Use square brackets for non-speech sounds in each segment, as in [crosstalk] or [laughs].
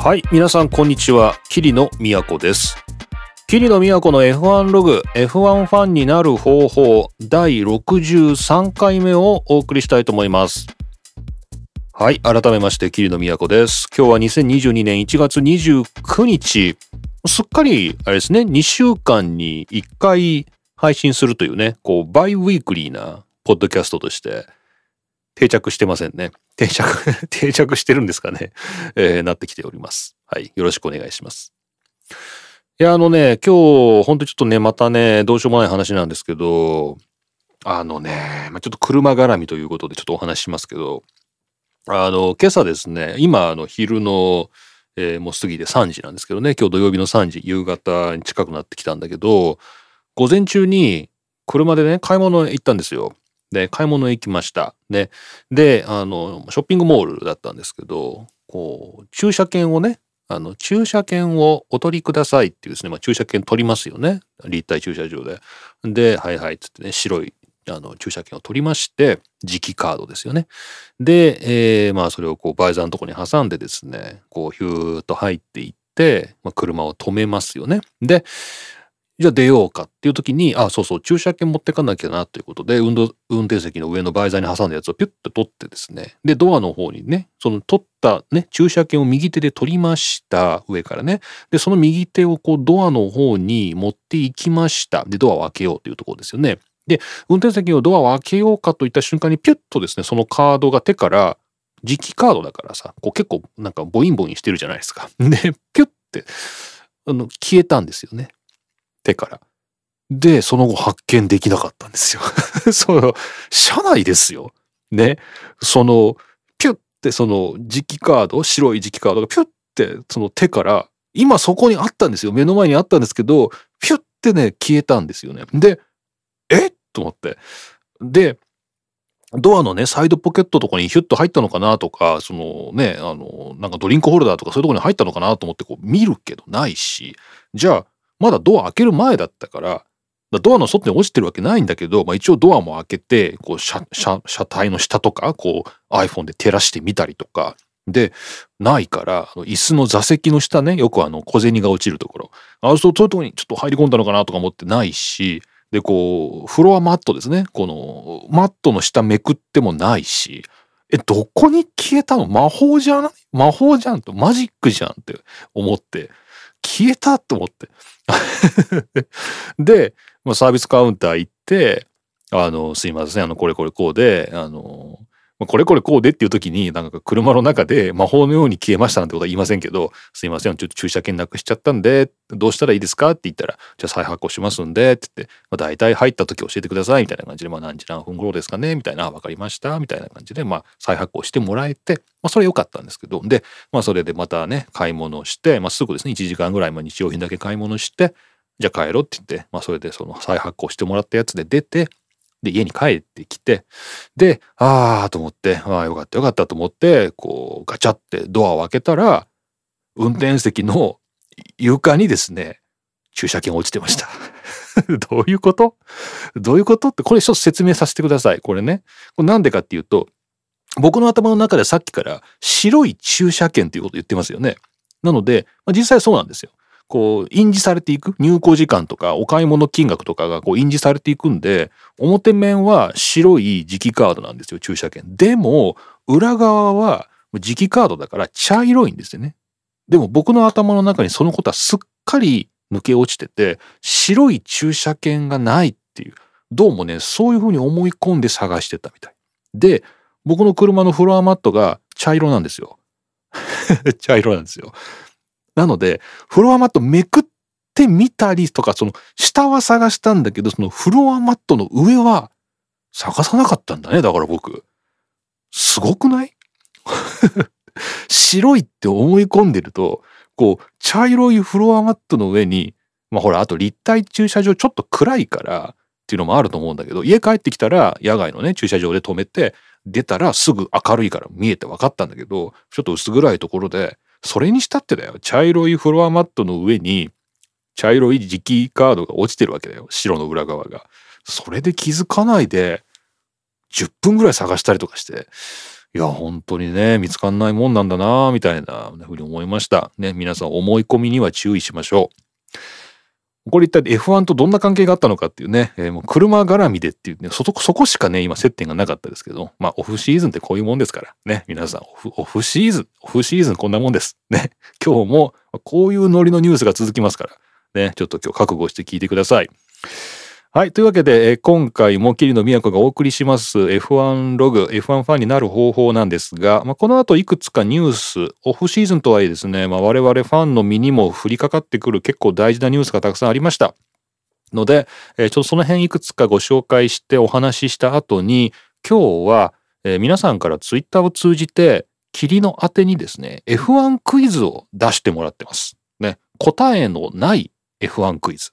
はい、皆さんこんにちは。桐野都です。桐野都の F1 ログ、F1 ファンになる方法、第63回目をお送りしたいと思います。はい、改めまして、桐野都です。今日は2022年1月29日。すっかり、あれですね、2週間に1回配信するというね、こう、バイウィークリーなポッドキャストとして定着してませんね。定着、[laughs] 定着してるんですかね。えーなってきております。はい。よろしくお願いします。いや、あのね、今日、ほんとちょっとね、またね、どうしようもない話なんですけど、あのね、まあ、ちょっと車絡みということでちょっとお話ししますけど、あの、今朝ですね、今、あの、昼の、えーもう過ぎて3時なんですけどね、今日土曜日の3時、夕方に近くなってきたんだけど、午前中に車でね、買い物行ったんですよ。で、買い物へ行きました。で、で、あの、ショッピングモールだったんですけど、こう、駐車券をね、あの、駐車券をお取りくださいっていうですね、まあ、駐車券取りますよね。立体駐車場で。で、はいはいっつってね、白い、あの、駐車券を取りまして、磁気カードですよね。で、えーまあ、それをこう、バイザーのとこに挟んでですね、こう、ヒューッと入っていって、まあ、車を止めますよね。で、じゃあ出ようかっていう時に、あ、そうそう、駐車券持ってかなきゃなということで、運動運転席の上のバイザーに挟んだやつをピュッと取ってですね、で、ドアの方にね、その取ったね、駐車券を右手で取りました、上からね。で、その右手をこうドアの方に持っていきました。で、ドアを開けようというところですよね。で、運転席をドアを開けようかといった瞬間にピュッとですね、そのカードが手から、磁気カードだからさ、こう結構なんかボインボインしてるじゃないですか。で、ピュッて、あの、消えたんですよね。手から。で、その後発見できなかったんですよ。[laughs] その、車内ですよ。ね。その、ピュッてその磁気カード、白い磁気カードがピュッてその手から、今そこにあったんですよ。目の前にあったんですけど、ピュッてね、消えたんですよね。で、え？と思って。で、ドアのね、サイドポケットとかにヒュッと入ったのかなとか、そのね、あの、なんかドリンクホルダーとかそういうとこに入ったのかなと思ってこう見るけどないし、じゃあ、まだドア開ける前だったから、だドアの外に落ちてるわけないんだけど、まあ、一応ドアも開けて、こう車、車、車体の下とか、こう iPhone で照らしてみたりとか、で、ないから、椅子の座席の下ね、よくあの小銭が落ちるところ、あそうそういうところにちょっと入り込んだのかなとか思ってないし、で、こう、フロアマットですね。この、マットの下めくってもないし、え、どこに消えたの？魔法じゃない？魔法じゃんと、マジックじゃんって思って、消えたと思って。[laughs] で、まあ、サービスカウンター行って、あの、すいません、あの、これこれこうで、あの、まあこれこれこうでっていう時に、なんか車の中で魔法のように消えましたなんてことは言いませんけど、すいません、ちょっと駐車券なくしちゃったんで、どうしたらいいですかって言ったら、じゃあ再発行しますんで、って言って、まあ、大体入った時教えてください、みたいな感じで、まあ何時何分頃ですかね、みたいな、わかりました、みたいな感じで、まあ再発行してもらえて、まあそれ良かったんですけど、で、まあそれでまたね、買い物して、まあすぐですね、1時間ぐらい、まあ日用品だけ買い物して、じゃあ帰ろうって言って、まあそれでその再発行してもらったやつで出て、で、家に帰ってきて、で、ああと思って、ああ、よかったよかったと思って、こう、ガチャってドアを開けたら、運転席の床にですね、駐車券落ちてました。[laughs] どういうこと？どういうこと？って、これ一つ説明させてください。これね。これなんでかっていうと、僕の頭の中でさっきから白い駐車券っていうことを言ってますよね。なので、まあ、実際そうなんですよ。こう、印字されていく？入庫時間とかお買い物金額とかがこう印字されていくんで、表面は白い磁気カードなんですよ、駐車券。でも、裏側は磁気カードだから茶色いんですよね。でも僕の頭の中にそのことはすっかり抜け落ちてて、白い駐車券がないっていう、どうもね、そういうふうに思い込んで探してたみたい。で、僕の車のフロアマットが茶色なんですよ。[laughs] 茶色なんですよ。なので、フロアマットめくってみたりとか、その下は探したんだけど、そのフロアマットの上は探さなかったんだね。だから僕。すごくない？[laughs] 白いって思い込んでると、こう、茶色いフロアマットの上に、まあほら、あと立体駐車場ちょっと暗いからっていうのもあると思うんだけど、家帰ってきたら野外のね、駐車場で止めて、出たらすぐ明るいから見えて分かったんだけど、ちょっと薄暗いところで、それにしたってだよ。茶色いフロアマットの上に、茶色い磁気カードが落ちてるわけだよ。白の裏側が。それで気づかないで、10分ぐらい探したりとかして、いや、本当にね、見つかんないもんなんだな、みたいなふうに思いました。ね、皆さん思い込みには注意しましょう。これ一体 F1 とどんな関係があったのかっていうね、えー、もう車絡みでっていうね、そこ、そこしかね、今接点がなかったですけど、まあオフシーズンってこういうもんですから、ね、皆さんオフ、オフシーズン、オフシーズンこんなもんです。ね、[laughs] 今日もこういうノリのニュースが続きますから、ね、ちょっと今日覚悟して聞いてください。はい。というわけで、え今回も桐野都がお送りします F1 ログ、F1 ファンになる方法なんですが、まあ、この後いくつかニュース、オフシーズンとはいえですね、まあ、我々ファンの身にも降りかかってくる結構大事なニュースがたくさんありました。ので、え、ちょっとその辺いくつかご紹介してお話しした後に、今日は、え、皆さんからツイッターを通じて、霧の宛てにですね、F1 クイズを出してもらってます。ね。答えのない F1 クイズ。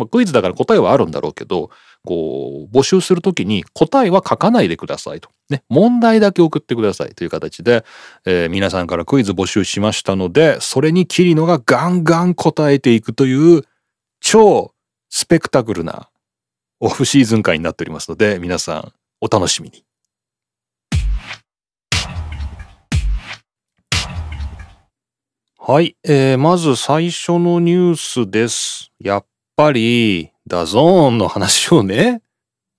まあ、クイズだから答えはあるんだろうけど、こう、募集するときに答えは書かないでくださいと。ね、問題だけ送ってくださいという形で、えー、皆さんからクイズ募集しましたので、それにキリノがガンガン答えていくという超スペクタクルなオフシーズン会になっておりますので、皆さんお楽しみに。はい、えー、まず最初のニュースです。やっぱり、 DAZN の話をね、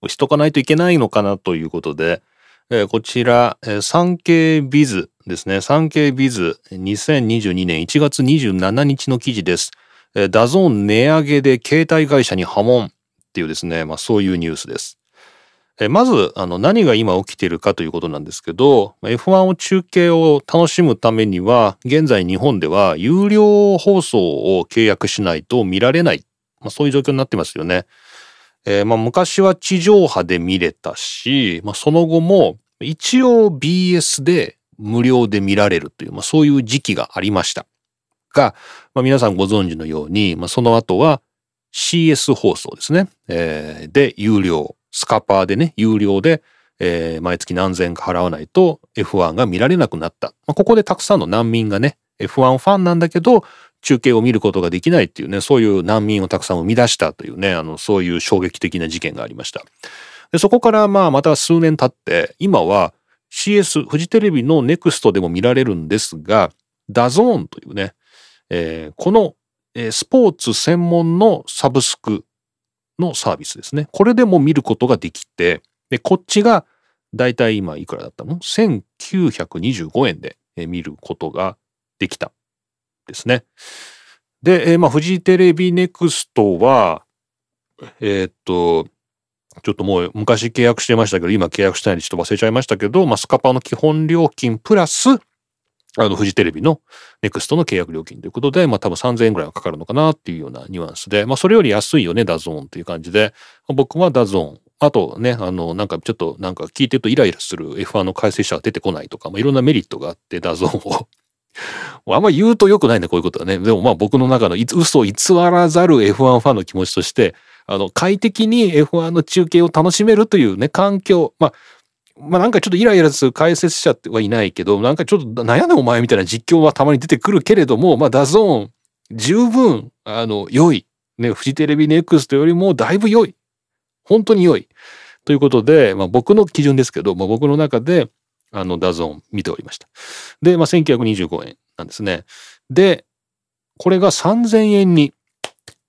しとかないといけないのかなということで、えー、こちら、えー、 SankeiBizですね。 SankeiBiz2022年1月27日の記事です。えー、 DAZN 値上げで携帯会社に波紋っていうですね、まあそういうニュースです。えー、まず、あの、何が今起きているかということなんですけど、F1 を中継を楽しむためには、現在日本では有料放送を契約しないと見られないまあ、そういう状況になってますよね。えー、まあ昔は地上波で見れたし、まあ、その後も一応 BS で無料で見られるという、まあ、そういう時期がありました。が、まあ、皆さんご存知のように、まあ、その後は CS 放送ですね。えー、で、有料。スカパーでね、有料で、えー、毎月何千円か払わないと F1 が見られなくなった。まあ、ここでたくさんの難民がね、F1 ファンなんだけど、中継を見ることができないっていうね、そういう難民をたくさん生み出したというね、あの、そういう衝撃的な事件がありました。でそこからまあまた数年経って、今は CS、フジテレビのネクストでも見られるんですが、DAZN というね、えー、この、えー、スポーツ専門のサブスクのサービスですね。これでも見ることができて、で、こっちがだいたい今いくらだったの ?1925 円で見ることができたですね。で、えー、まあ、フジテレビネクストは、えー、っと、ちょっともう昔契約してましたけど、今契約してないんでちょっと忘れちゃいましたけど、まあ、スカパーの基本料金プラス、あの、フジテレビのネクストの契約料金ということで、まあ多分3000円ぐらいはかかるのかなっていうようなニュアンスで、まあそれより安いよね、 DAZN という感じで、僕は DAZN。あとね、あの、なんかちょっとなんか聞いてるとイライラする F1 の解説者が出てこないとか、まあいろんなメリットがあって、 DAZN を [laughs] あんま言うと良くないね、こういうことはね。でもまあ僕の中の嘘を偽らざる F1 ファンの気持ちとして、あの、快適に F1 の中継を楽しめるというね、環境。まあ、まあなんかちょっとイライラする解説者はいないけど、なんかちょっとなんなんだお前みたいな実況はたまに出てくるけれども、まあ DAZN、十分、あの、良い。ね、フジテレビネクストよりもだいぶ良い。本当に良い。ということで、まあ僕の基準ですけど、まあ僕の中で、あの、 DAZN 見ておりました。で、まあ、1925円なんですね。で、これが3000円に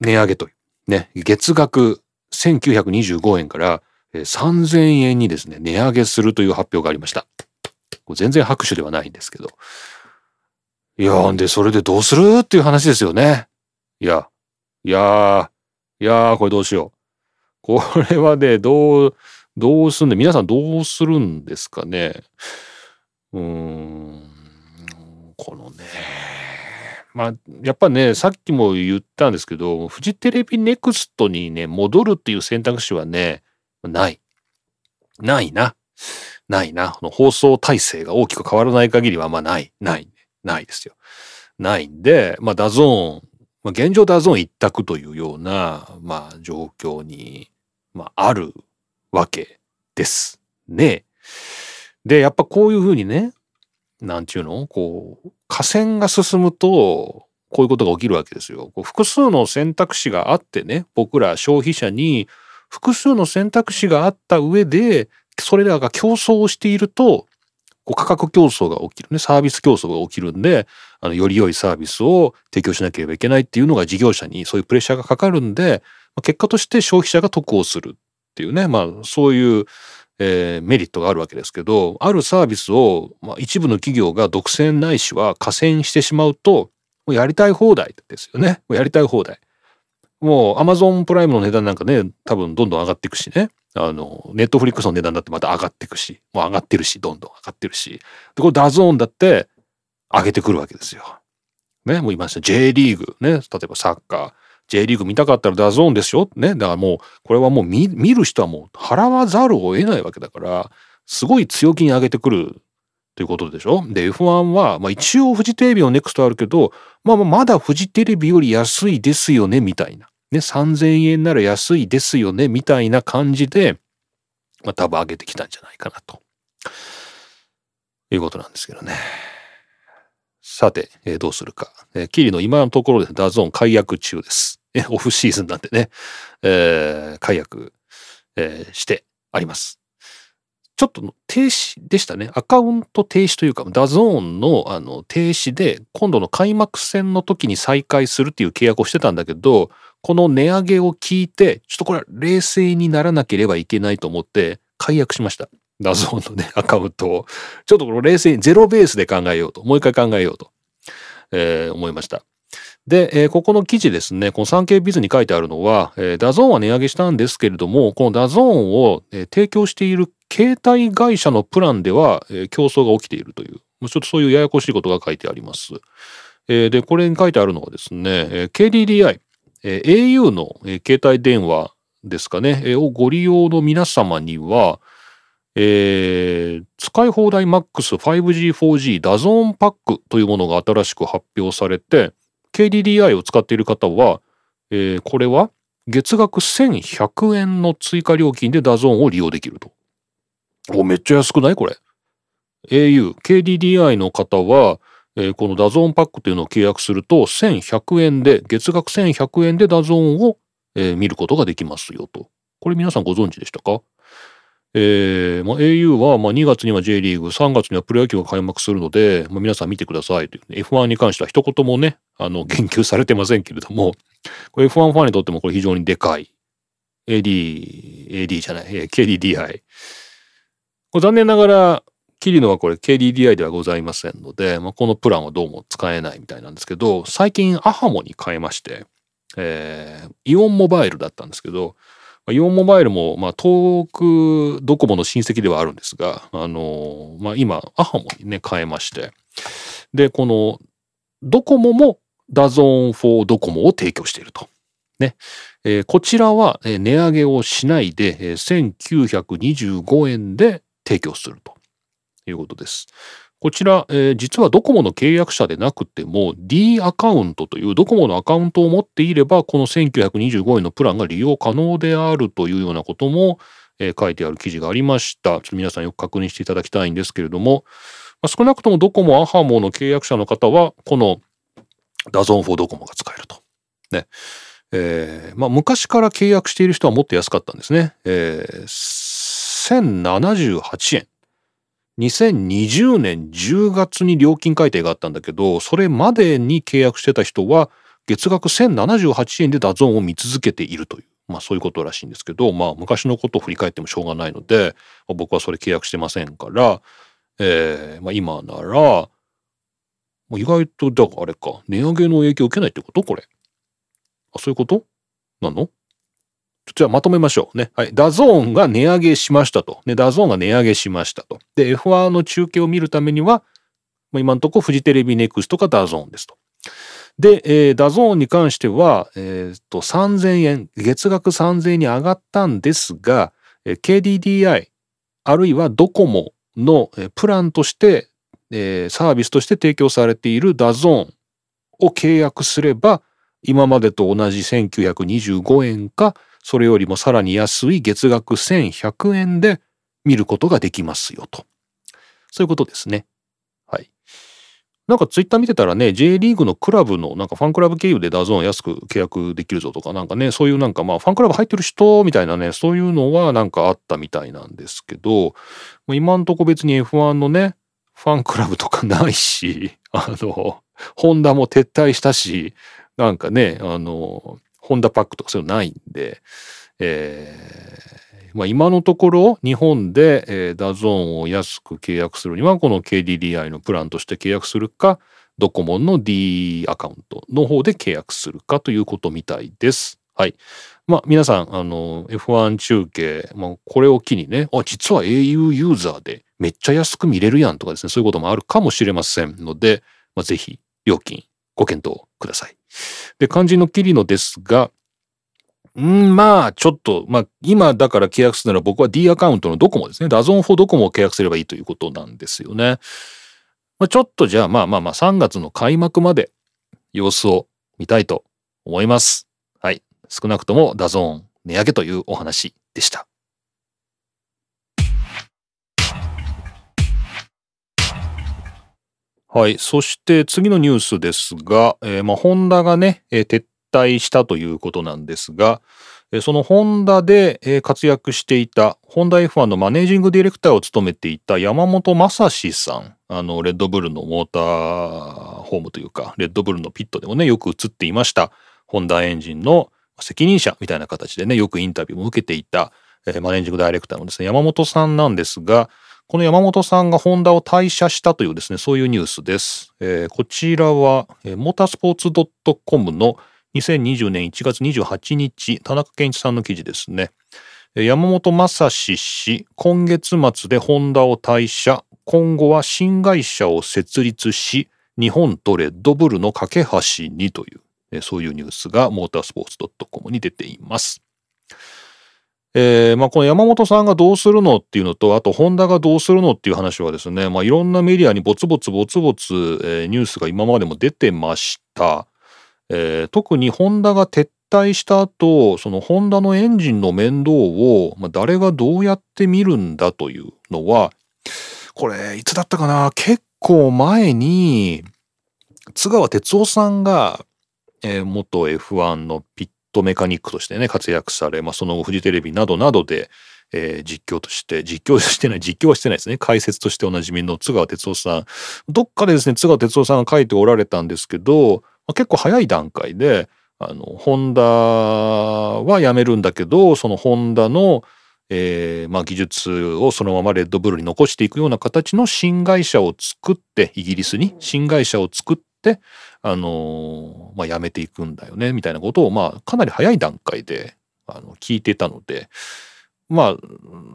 値上げという。ね、月額1925円から3000円にですね、値上げするという発表がありました。全然拍手ではないんですけど。いやんで、それでどうするっていう話ですよね。いや、いやーいやーこれどうしよう。これはね、どう、どうすんで、皆さんどうするんですかね？うーん、このね、まあ、やっぱね、さっきも言ったんですけど、フジテレビネクストにね、戻るっていう選択肢はね、ない。ないな。ないな。放送体制が大きく変わらない限りは、まあない。ない。ないですよ。ないんで、まあ、 DAZN、まあ、現状 DAZN 一択というような、まあ、状況に、まあ、あるわけですね。で、やっぱこういうふうにね、なんちゅうの？こう、河川が進むと、こういうことが起きるわけですよ。こう複数の選択肢があってね、僕ら消費者に複数の選択肢があった上で、それらが競争をしていると、こう価格競争が起きるね、サービス競争が起きるんで、あの、より良いサービスを提供しなければいけないっていうのが事業者にそういうプレッシャーがかかるんで、結果として消費者が得をするっていうね、まあ、そういう、えー、メリットがあるわけですけど、あるサービスを、まあ、一部の企業が独占ないしは寡占してしまうと、もうやりたい放題ですよね。もうやりたい放題。もうアマゾンプライムの値段なんかね、多分どんどん上がっていくしね。あの、ネットフリックスの値段だってまた上がっていくし、もう上がってるし、どんどん上がってるし。で、これ DAZN だって上げてくるわけですよ。ね、もう言いました。J リーグ、ね、例えばサッカー、J リーグ見たかったら DAZN ですよ。ね、だからもう、これはもう見る人はもう払わざるを得ないわけだから、すごい強気に上げてくるということでしょ？で、F1 は、まあ一応フジテレビのネクストあるけど、まあまだフジテレビより安いですよね、みたいな。ね、3000円なら安いですよね、みたいな感じで、まあ多分上げてきたんじゃないかなと。いうことなんですけどね。さて、えー、どうするか。えー、キリの今のところで DAZN 解約中です。オフシーズンなんでね、えー、解約、えー、してあります。ちょっと停止でしたね。アカウント停止というか、 DAZN のあの停止で、今度の開幕戦の時に再開するっていう契約をしてたんだけど、この値上げを聞いて、ちょっとこれは冷静にならなければいけないと思って解約しました。 DAZN のね、アカウントを。ちょっとこれ冷静にゼロベースで考えようと、もう一回考えようと、えー、思いました。で、えー、ここの記事ですね、この 3K ビズに書いてあるのは、えー、 DAZN は値上げしたんですけれども、この DAZN を、えー、提供している携帯会社のプランでは、えー、競争が起きているという、ちょっとそういうややこしいことが書いてあります。えー、で、これに書いてあるのはですね、えー、KDDI、えー、au の、えー、携帯電話ですかね、えー、をご利用の皆様には、えー、使い放題 MAX5G、4G ダゾーンパックというものが新しく発表されて、KDDI を使っている方は、えー、これは月額1100円の追加料金で DAZN を利用できると。お、めっちゃ安くない？これ。au、KDDI の方は、えー、この DAZN パックというのを契約すると1100円で、月額1100円で DAZN を、えー、見ることができますよと。これ皆さんご存知でしたか？えーまあ、au は、まあ、2月には J リーグ、3月にはプロ野球が開幕するので、まあ、皆さん見てくださいという、ね、F1 に関しては一言もね、あの、[laughs] 言及されてませんけれども、これ F1 ファンにとってもこれ非常にでかい。AD、AD じゃない、KDDI。これ残念ながら、キリノはこれ KDDI ではございませんので、まあ、このプランはどうも使えないみたいなんですけど、最近アハモに変えまして、えー、イオンモバイルだったんですけど、イオンモバイルも、まあ、遠くドコモの親戚ではあるんですが、あのまあ、今、アハモにね、変えまして、で、この、ドコモも DAZN for docomo を提供していると。ね。えー、こちらは、値上げをしないで、えー、1925円で提供するということです。こちら、えー、実はドコモの契約者でなくても D アカウントというドコモのアカウントを持っていればこの1925円のプランが利用可能であるというようなことも、えー、書いてある記事がありました。ちょっと皆さんよく確認していただきたいんですけれども、まあ、少なくともドコモ、アハモの契約者の方はこの DAZN for docomo が使えると。ね。えー、まあ昔から契約している人はもっと安かったんですね。えー、1078円。2020年10月に料金改定があったんだけど、それまでに契約してた人は、月額1078円で DAZN を見続けているという、まあそういうことらしいんですけど、まあ昔のことを振り返ってもしょうがないので、僕はそれ契約してませんから、えー、まあ今なら、意外と、だからあれか、値上げの影響を受けないってことこれ。あ、そういうこと？なの？じゃあまとめましょうね。はい。 DAZN が値上げしましたと。ね、 DAZN が値上げしましたと。で、F1 の中継を見るためには、今のところフジテレビネクストか DAZN ですと。で、えー、 DAZN に関しては、えー、っと、3000円、月額3000円に上がったんですが、えー、KDDI、あるいはドコモの、プランとして、えー、サービスとして提供されている DAZN を契約すれば、今までと同じ1925円か、それよりもさらに安い月額1100円で見ることができますよと。そういうことですね。はい。なんかツイッター見てたらね、J リーグのクラブのなんかファンクラブ経由で DAZN 安く契約できるぞとかなんかね、そういうなんかまあファンクラブ入ってる人みたいなね、そういうのはなんかあったみたいなんですけど、今んとこ別に F1 のね、ファンクラブとかないし、[laughs] あの、ホンダも撤退したし、なんかね、あの、ホンダパックとかそういうのないんで、えー、まあ今のところ日本で、えー、 DAZN を安く契約するにはこの KDDI のプランとして契約するか、ドコモンの D アカウントの方で契約するかということみたいです。はい。まあ皆さん、あの、F1 中継、まあこれを機にね、あ、実は au ユーザーでめっちゃ安く見れるやんとかですね、そういうこともあるかもしれませんので、まあぜひ料金ご検討ください。で、肝心のキリノですが、んまあ、ちょっと、まあ、今だから契約するなら僕は D アカウントのドコモですね。 DAZN for ドコモを契約すればいいということなんですよね。まあ、ちょっとじゃあまあまあまあ3月の開幕まで様子を見たいと思います。はい。少なくとも DAZN 値上げというお話でした。はい。そして次のニュースですが、えー、まあ、ホンダがね、えー、撤退したということなんですが、そのホンダで活躍していた、ホンダ F1 のマネージングディレクターを務めていた山本正史さん、あの、レッドブルのモーターホームというか、レッドブルのピットでもね、よく映っていました、ホンダエンジンの責任者みたいな形でね、よくインタビューも受けていた、マネージングダイレクターのですね、山本さんなんですが、この山本さんがホンダを退社したというですね、そういうニュースです。えー、こちらは、モータースポーツ .com の2020年1月28日、田中健一さんの記事ですね。山本正史氏、今月末でホンダを退社、今後は新会社を設立し、日本とレッドブルの架け橋にという、そういうニュースがモータースポーツ .com に出ています。えー、まあ、この山本さんがどうするのっていうのと、あと、ホンダがどうするのっていう話はですね、まあ、いろんなメディアにボツボツボツボツ、えー、ニュースが今までも出てました。えー、特にホンダが撤退した後、そのホンダのエンジンの面倒を、まあ、誰がどうやって見るんだというのは、これ、いつだったかな？結構前に、津川哲夫さんが、えー、元 F1 のピットメカニックとしてね、活躍され、まあ、その後フジテレビなどなどで、えー、実況として、実況してない、実況はしてないですね。解説としておなじみの津川哲夫さん。どっかでですね、津川哲夫さんが書いておられたんですけど、まあ結構早い段階で、あの、ホンダはやめるんだけど、そのホンダの、えー、まあ、技術をそのままレッドブルに残していくような形の新会社を作って、イギリスに新会社を作って、あの、まあ、やめていくんだよね、みたいなことを、まあ、かなり早い段階で、あの、聞いてたので、まあ、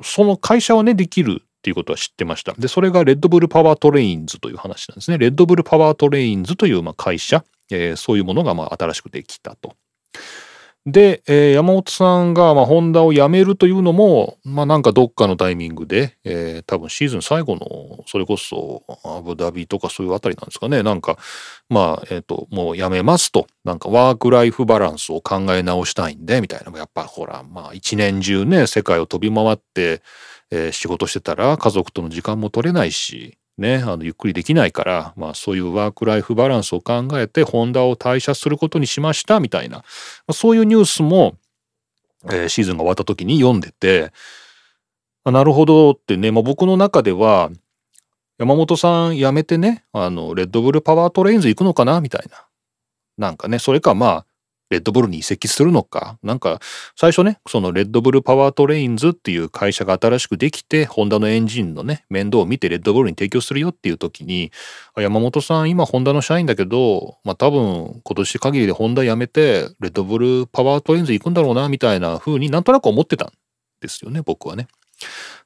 その会社はね、できるっていうことは知ってました。で、それがレッドブルパワートレインズという話なんですね。レッドブルパワートレインズというまあ会社、えー、そういうものがまあ新しくできたと。で、えー、山本さんがまあホンダを辞めるというのも、まあなんかどっかのタイミングで、えー、多分シーズン最後の、それこそアブダビとかそういうあたりなんですかね。なんか、まあ、えっ、ー、と、もう辞めますと。なんかワークライフバランスを考え直したいんで、みたいな。やっぱほら、まあ一年中ね、世界を飛び回って、えー、仕事してたら家族との時間も取れないし、ね、あのゆっくりできないから、まあ、そういうワークライフバランスを考えてホンダを退社することにしましたみたいな、まあ、そういうニュースも、えー、シーズンが終わった時に読んでて、あ、なるほどってね、まあ、僕の中では山本さん辞めてねあのレッドブルパワートレインズ行くのかなみたいな。なんかねそれかまあレッドブルに移籍するのか？なんか、最初ね、そのレッドブルパワートレインズっていう会社が新しくできて、ホンダのエンジンのね、面倒を見てレッドブルに提供するよっていう時に、山本さん、今ホンダの社員だけど、まあ多分今年限りでホンダ辞めて、レッドブルパワートレインズ行くんだろうな、みたいな風になんとなく思ってたんですよね、僕はね。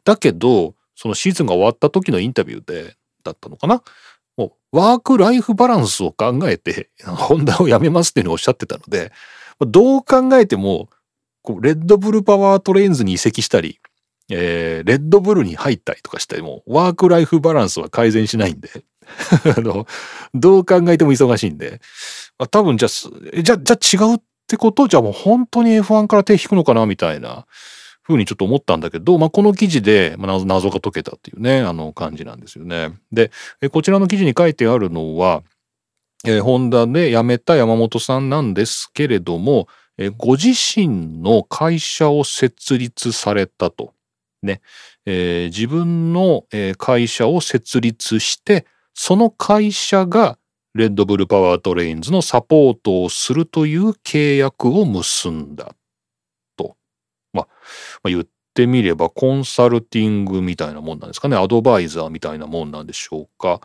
だけど、そのシーズンが終わった時のインタビューで、だったのかな？ワークライフバランスを考えて、ホンダをやめますっていうのをおっしゃってたので、どう考えても、レッドブルパワートレインズに移籍したり、えー、レッドブルに入ったりとかしても、ワークライフバランスは改善しないんで、[laughs] あの、どう考えても忙しいんで、多分じゃあ、じゃ、じゃ違うってことじゃあもう本当に F1 から手引くのかなみたいなふうにちょっと思ったんだけど、まあ、この記事で謎が解けたっていうね、あの感じなんですよね。で、こちらの記事に書いてあるのは、えー、ホンダで辞めた山本さんなんですけれども、えー、ご自身の会社を設立されたとね、えー、自分の会社を設立して、その会社がレッドブルパワートレインズのサポートをするという契約を結んだ。まあ、まあ、言ってみればコンサルティングみたいなもんなんですかね。アドバイザーみたいなもんなんでしょうか。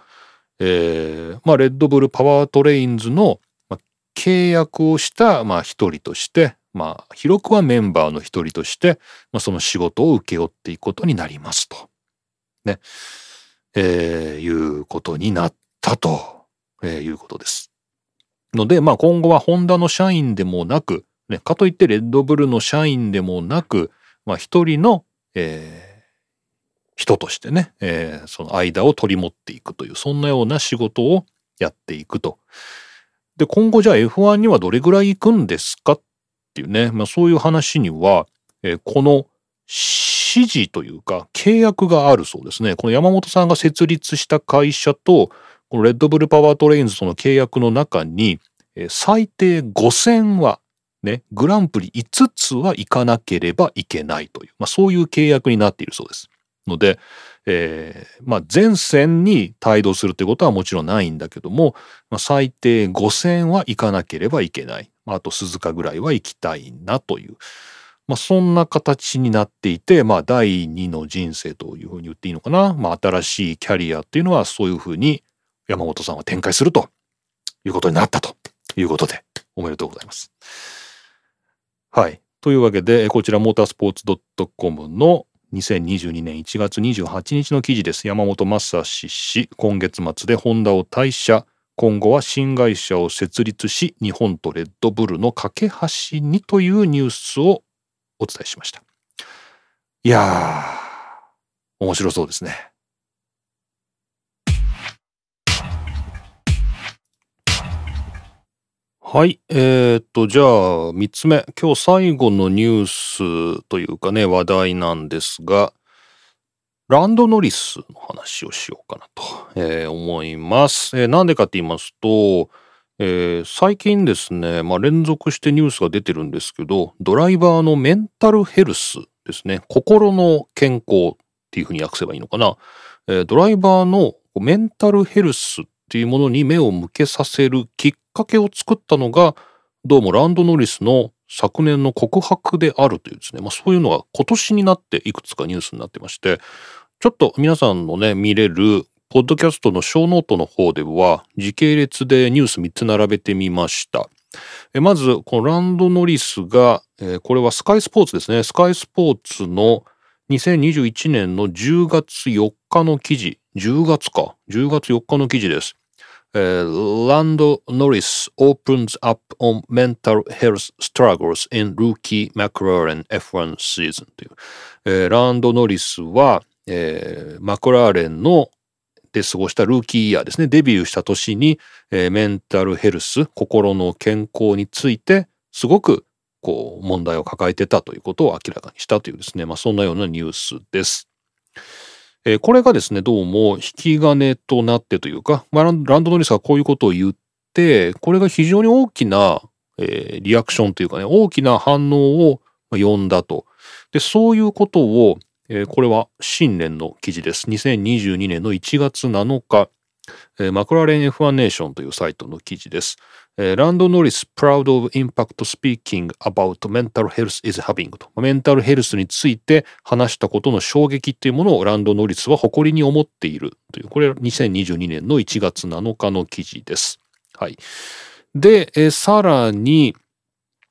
えー、まあ、レッドブルパワートレインズの契約をした、まあ、一人として、まあ、広くはメンバーの一人として、まあ、その仕事を請け負っていくことになりますと。ね。えー、いうことになったと、えー、いうことです。ので、まあ、今後はホンダの社員でもなく、ね、かといってレッドブルの社員でもなく、まあ、一人の、えー、人としてね、えー、その間を取り持っていくという、そんなような仕事をやっていくと。で、今後じゃあ F1 にはどれぐらい行くんですかっていうね、まあ、そういう話には、えー、この指示というか契約があるそうですね。この山本さんが設立した会社と、このレッドブルパワートレインズとの契約の中に、えー、最低5000は、ね、グランプリ5つは行かなければいけないという、まあ、そういう契約になっているそうです。ので、えー、まあ全戦に帯同するということはもちろんないんだけども、まあ、最低5戦は行かなければいけない。あと鈴鹿ぐらいは行きたいなという。まあそんな形になっていて、まあ第二の人生というふうに言っていいのかな。まあ新しいキャリアっていうのはそういうふうに山本さんは展開するということになったということでおめでとうございます。はい。というわけで、こちらモータースポーツ .com の2022年1月28日の記事です。山本正史氏、今月末でホンダを退社、今後は新会社を設立し、日本とレッドブルの架け橋にというニュースをお伝えしました。いやー、面白そうですね。はい。えー、っと、じゃあ、三つ目。今日最後のニュースというかね、話題なんですが、ランドノリスの話をしようかなと、えー、思います。えー、なんでかって言いますと、えー、最近ですね、まあ、連続してニュースが出てるんですけど、ドライバーのメンタルヘルスですね、心の健康っていうふうに訳せばいいのかな。えー、ドライバーのメンタルヘルスっていうものに目を向けさせるきっかけを作ったのが、どうもランドノリスの昨年の告白であるというですね、まあそういうのが今年になっていくつかニュースになってまして、ちょっと皆さんのね、見れるポッドキャストのショーノートの方では時系列でニュース3つ並べてみました。えまず、このランドノリスが、えー、これはスカイスポーツですね。スカイスポーツの2021年の10月4日の記事10月か。10月4日の記事です。えー、ランド・ノリス opens up on mental health struggles in rookie McLaren F1 season という、えー、ランド・ノリスは、えー、マクラーレンので過ごしたルーキーイヤーですね。デビューした年に、えー、メンタルヘルス、心の健康について、すごくこう問題を抱えてたということを明らかにしたというですね、まあそんなようなニュースです。えー、これがですね、どうも引き金となってというか、まあ、ランドノリスがこういうことを言って、これが非常に大きな、えー、リアクションというかね、大きな反応を呼んだと。で、そういうことを、えー、これは新年の記事です。2022年の1月7日、えー、マクラーレン F1 ネーションというサイトの記事です。ランド・ノリス proud of impact speaking about mental health is having と。メンタルヘルスについて話したことの衝撃っていうものをランド・ノリスは誇りに思っているという、これは2022年の1月7日の記事です。はい。で、え、さらに、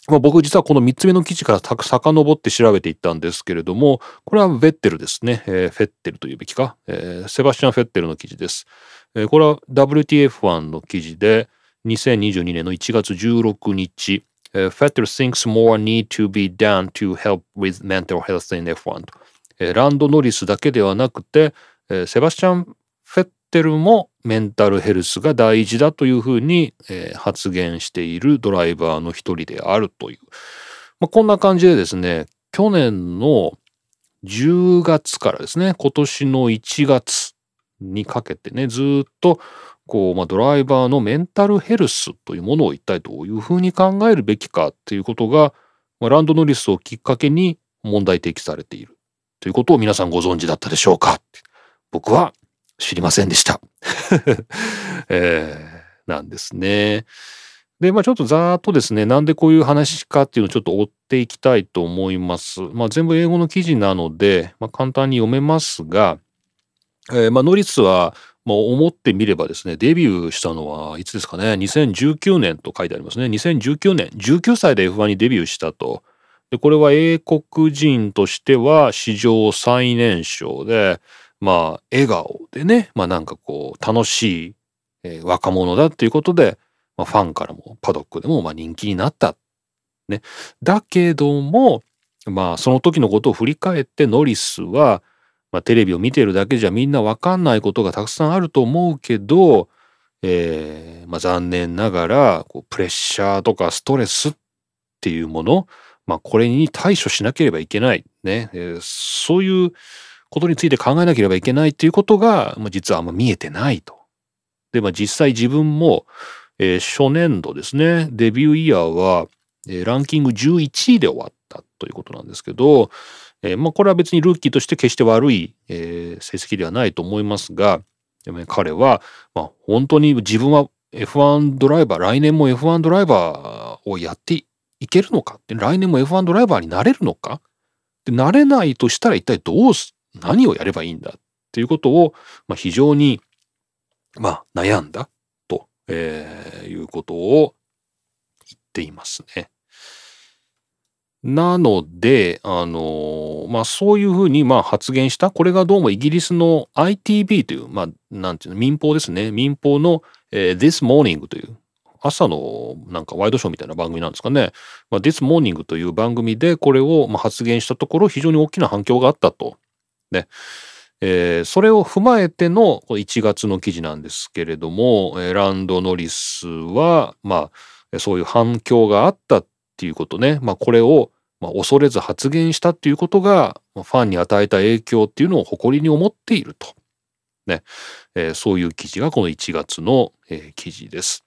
まあ、僕実はこの3つ目の記事から遡って調べていったんですけれども、これはベッテルですね。えー、フェッテルというべきか、えー、セバスチャン・フェッテルの記事です。えー、これは WTF1 の記事で、2022年の1月16日、uh, Fettel thinks more need to be done to help with mental health in F1 と、えー、ランド・ノリスだけではなくて、えー、セバスチャン・フェッテルもメンタルヘルスが大事だというふうに、えー、発言しているドライバーの一人であるという、まあ、こんな感じでですね去年の10月からですね今年の1月にかけてねずっとこう、まあ、ドライバーのメンタルヘルスというものを一体どういうふうに考えるべきかっていうことが、まあ、ランドノリスをきっかけに問題提起されているということを皆さんご存知だったでしょうか僕は知りませんでした。[laughs] えー、なんですね。で、まあちょっとざーっとですね、なんでこういう話かっていうのをちょっと追っていきたいと思います。まあ全部英語の記事なので、まあ簡単に読めますが、えー、まあノリスはもう思ってみればですね、デビューしたのはいつですかね、2019年と書いてありますね。2019年、19歳で F1 にデビューしたと。で、これは英国人としては史上最年少で、まあ笑顔でね、まあなんかこう楽しい、えー、若者だっていうことで、まあ、ファンからもパドックでもまあ人気になった。ね。だけども、まあその時のことを振り返ってノリスは、まあ、テレビを見てるだけじゃみんなわかんないことがたくさんあると思うけど、えーまあ、残念ながらこうプレッシャーとかストレスっていうもの、まあ、これに対処しなければいけない、ね。えー、そういうことについて考えなければいけないっていうことが、まあ、実はあんま見えてないと。で、まあ、実際自分も、えー、初年度ですね、デビューイヤーは、えー、ランキング11位で終わったということなんですけど、えー、まあこれは別にルーキーとして決して悪い、えー、成績ではないと思いますが、でもね、彼は、まあ、本当に自分は F1 ドライバー、来年も F1 ドライバーをやっていけるのか？来年も F1 ドライバーになれるのか？でなれないとしたら一体どうす、何をやればいいんだ？っていうことを、まあ、非常に、まあ、悩んだと。えー、いうことを言っていますね。なので、あのまあそういうふうにまあ発言した、これがどうもイギリスの ITV という、まあなんていうの、民放ですね。民放の、えー、This Morning という朝のなんかワイドショーみたいな番組なんですかね。まあ、This Morning という番組でこれをまあ発言したところ非常に大きな反響があったと。ね。えー、それを踏まえての1月の記事なんですけれども、ランド・ノリスは、まあ、そういう反響があったっていうことね、まあ、これを、まあ、恐れず発言したっていうことが、ファンに与えた影響っていうのを誇りに思っていると。ね、えー、そういう記事がこの1月の、えー、記事です。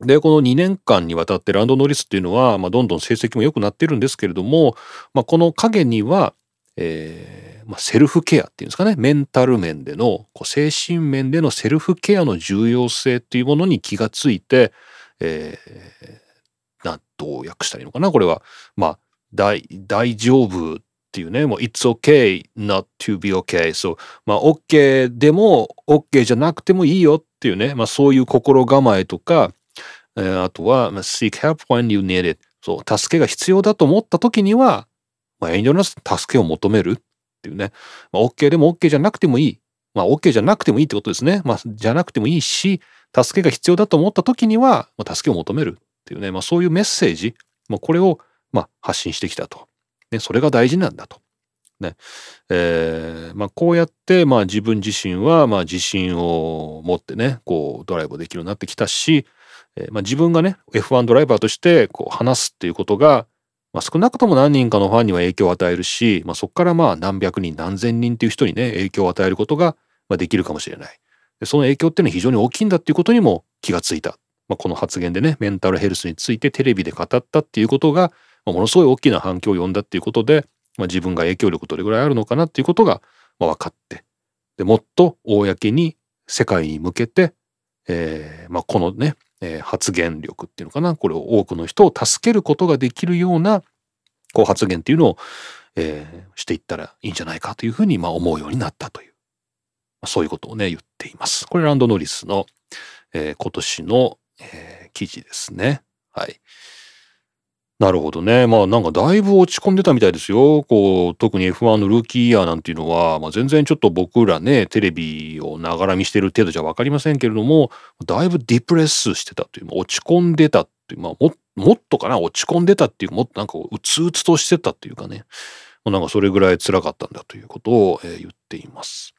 で、この2年間にわたってランド・ノリスっていうのは、まあ、どんどん成績も良くなってるんですけれども、まあ、この影には、えーまあ、セルフケアっていうんですかねメンタル面でのこう精神面でのセルフケアの重要性っていうものに気がついて、えー、などう訳したらいいのかなこれはまあ大大丈夫っていうねもう It's okay not to be okay そうまあ OK でも OK じゃなくてもいいよっていうね、まあ、そういう心構えとか、えー、あとは、まあ、seek help when you need it そう助けが必要だと思った時には、まあ、遠慮なく助けを求めるっていうね。まあ、OK でも OK じゃなくてもいい。まあ、OK じゃなくてもいいってことですね。まあ、じゃなくてもいいし、助けが必要だと思った時には、まあ、助けを求めるっていうね、まあ、そういうメッセージ、まあ、これを、まあ、発信してきたと。ね、それが大事なんだと。ね。えー、まあ、こうやって、まあ、自分自身は、まあ、自信を持ってね、こう、ドライブできるようになってきたし、えー、まあ、自分がね、F1 ドライバーとして、こう、話すっていうことが、まあ、少なくとも何人かのファンには影響を与えるし、まあ、そこからまあ何百人何千人っていう人にね影響を与えることがまあできるかもしれない。でその影響っていうのは非常に大きいんだっていうことにも気がついた。まあ、この発言でねメンタルヘルスについてテレビで語ったっていうことが、まあ、ものすごい大きな反響を呼んだっていうことで、まあ、自分が影響力どれぐらいあるのかなっていうことがまあ分かってでもっと公に世界に向けて、えーまあ、このねえー、発言力っていうのかなこれを多くの人を助けることができるようなこう発言っていうのを、えー、していったらいいんじゃないかというふうにまあ思うようになったという、まあ、そういうことをね言っています。これランドノリスの、えー、今年の、えー、記事ですね。はい。なるほどね。まあなんかだいぶ落ち込んでたみたいですよ。こう、特に F1 のルーキーイヤーなんていうのは、まあ、全然ちょっと僕らね、テレビをながら見してる程度じゃわかりませんけれども、だいぶディプレスしてたという、落ち込んでたっていう、まあももっとかな、落ち込んでたっていう、もっとなんかうつうつとしてたっていうかね、なんかそれぐらい辛かったんだということを、えー、言っています。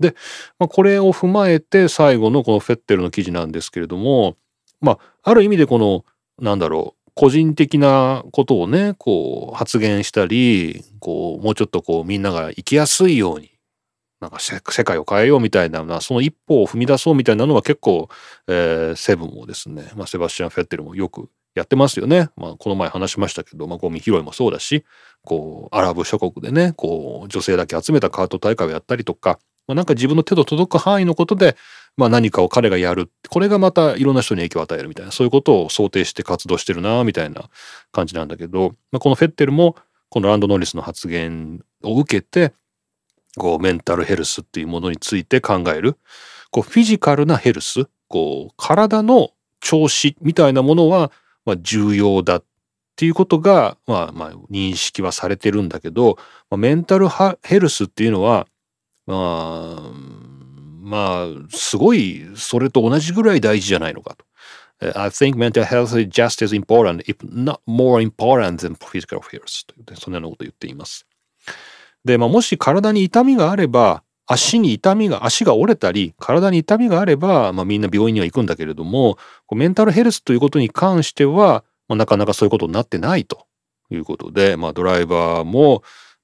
で、まあ、これを踏まえて最後のこのフェッテルの記事なんですけれども、まあ、ある意味でこの、なんだろう、個人的なことをね、こう発言したり、こう、もうちょっとこうみんなが生きやすいように、なんか世界を変えようみたいな、その一歩を踏み出そうみたいなのは結構、えー、セブンもですね、まあ、セバスチャン・フェッテルもよくやってますよね。まあ、この前話しましたけど、まあ、ゴミ拾いもそうだし、こう、アラブ諸国でね、こう、女性だけ集めたカート大会をやったりとか、まあ、なんか自分の手の届く範囲のことで、まあ、何かを彼がやる。これがまたいろんな人に影響を与えるみたいな、そういうことを想定して活動してるな、みたいな感じなんだけど、まあ、このフェッテルも、このランド・ノリスの発言を受けて、こう、メンタルヘルスっていうものについて考える。こう、フィジカルなヘルス、こう、体の調子みたいなものは、まあ、重要だっていうことが、まあ、まあ、認識はされてるんだけど、まあ、メンタルヘルスっていうのは、まあ、まあ、すごい、それと同じぐらい大事じゃないのかと。I think mental health is just as important, if not more important than physical health という、そんなようなことを言っています。で、まあ、もし体に痛みがあれば、足に痛みが、足が折れたり、体に痛みがあれば、まあ、みんな病院には行くんだけれども、メンタルヘルスということに関しては、まあ、なかなかそういうことになってないということで、まあ、ドライバーも、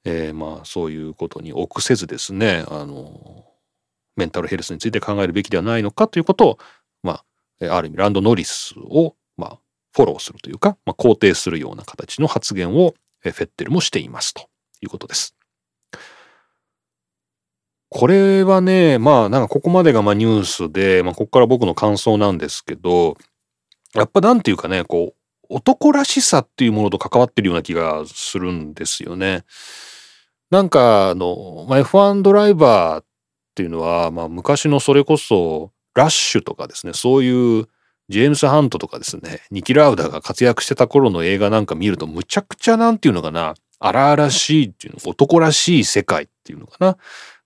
えー、まあそういうことに臆せずですね、あの、メンタルヘルスについて考えるべきではないのかということを、まあ、ある意味ランド・ノリスを、まあ、フォローするというか、まあ、肯定するような形の発言をフェッテルもしていますということです。これはね、まあなんかここまでがまあニュースで、まあここから僕の感想なんですけど、やっぱなんていうかね、こう、男らしさっていうものと関わってるような気がするんですよね。なんかあの、まあ、F1 ドライバーっていうのは、まあ昔のそれこそラッシュとかですね、そういうジェームス・ハントとかですね、ニキ・ラウダが活躍してた頃の映画なんか見るとむちゃくちゃなんていうのかな、荒々しいっていうの、男らしい世界っていうのかな。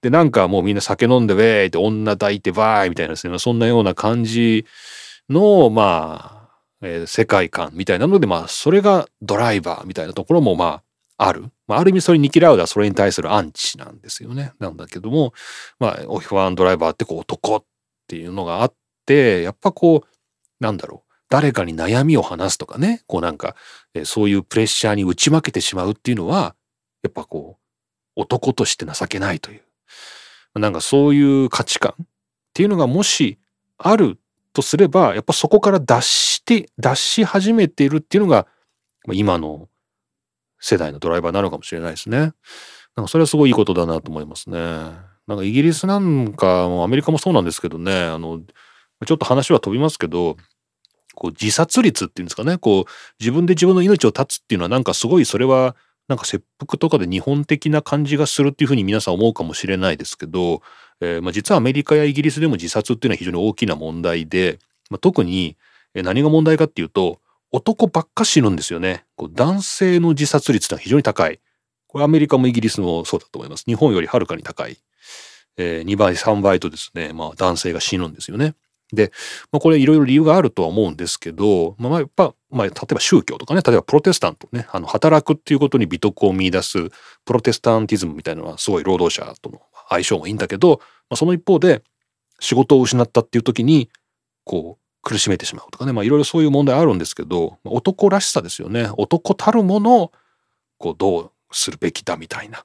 で、なんかもうみんな酒飲んでウェーって女抱いてバーイみたいなですね、そんなような感じの、まあ、えー、世界観みたいなので、まあ、それがドライバーみたいなところも、まあ、ある。まあ、ある意味それニキラウダはそれに対するアンチなんですよね。なんだけども、まあ、オファンドライバーってこう男っていうのがあって、やっぱこう、なんだろう。誰かに悩みを話すとかね、こうなんか、え、そういうプレッシャーに打ち負けてしまうっていうのは、やっぱこう、男として情けないという。なんかそういう価値観っていうのがもしあるとすれば、やっぱそこから脱して、脱し始めているっていうのが、今の世代のドライバーなのかもしれないですね。なんかそれはすごいいいことだなと思いますね。なんかイギリスなんかもアメリカもそうなんですけどね、あの、ちょっと話は飛びますけど、こう自殺率っていうんですかね、こう自分で自分の命を絶つっていうのはなんかすごいそれはなんか切腹とかで日本的な感じがするっていうふうに皆さん思うかもしれないですけど、えー、まあ、実はアメリカやイギリスでも自殺っていうのは非常に大きな問題で、まあ、特に何が問題かっていうと男ばっか死ぬんですよね。こう男性の自殺率って非常に高い。これアメリカもイギリスもそうだと思います。日本よりはるかに高い。えー、2倍3倍とですね、まあ、男性が死ぬんですよね。で、まあ、これいろいろ理由があるとは思うんですけど、まあ、やっぱ、まあ、例えば宗教とかね、例えばプロテスタントね、あの、働くっていうことに美徳を見出すプロテスタンティズムみたいなのはすごい労働者との相性もいいんだけど、まあ、その一方で仕事を失ったっていう時に、こう、苦しめてしまうとかね、まあいろいろそういう問題あるんですけど、男らしさですよね。男たるものを、こう、どうするべきだみたいな。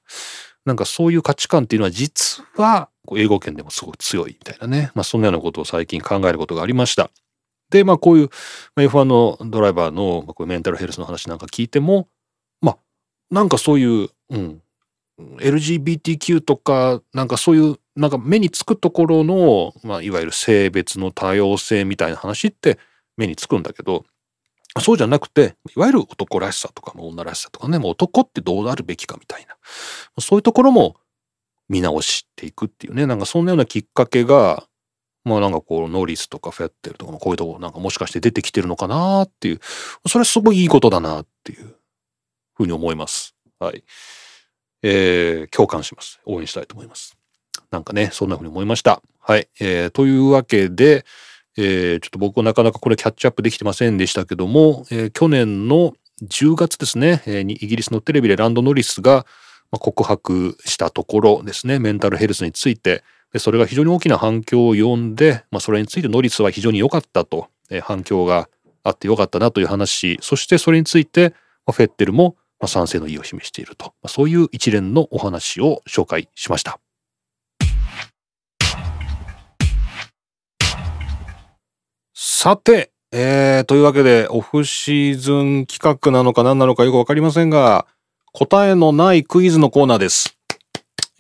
なんかそういう価値観っていうのは実は英語圏でもすごく強いみたいなね、まあ、そんなようなことを最近考えることがありました。で、まあこういう F1 のドライバーのこういうメンタルヘルスの話なんか聞いても、まあなんかそういう、うん、LGBTQ とか、なんかそういう、なんか目につくところの、まあいわゆる性別の多様性みたいな話って目につくんだけど、そうじゃなくて、いわゆる男らしさとか女らしさとかね、もう男ってどうあるべきかみたいな。そういうところも見直していくっていうね、なんかそんなようなきっかけが、まあなんかこうノリスとかフェッテルとかもこういうとこなんかもしかして出てきてるのかなっていう、それはすごいいいことだなっていうふうに思います。はい。えー、共感します。応援したいと思います。なんかね、そんなふうに思いました。はい。えー、というわけで、えー、ちょっと僕はなかなかこれキャッチアップできてませんでしたけども、えー、去年の10月ですね、えー、イギリスのテレビでランド・ノリスが告白したところですね、メンタルヘルスについて、それが非常に大きな反響を呼んで、まあ、それについてノリスは非常に良かったと、えー、反響があって良かったなという話、そしてそれについて、フェッテルもまあ賛成の意を示していると、まあ、そういう一連のお話を紹介しました。さて、えー、というわけで、オフシーズン企画なのか何なのかよくわかりませんが、答えのないクイズのコーナーです。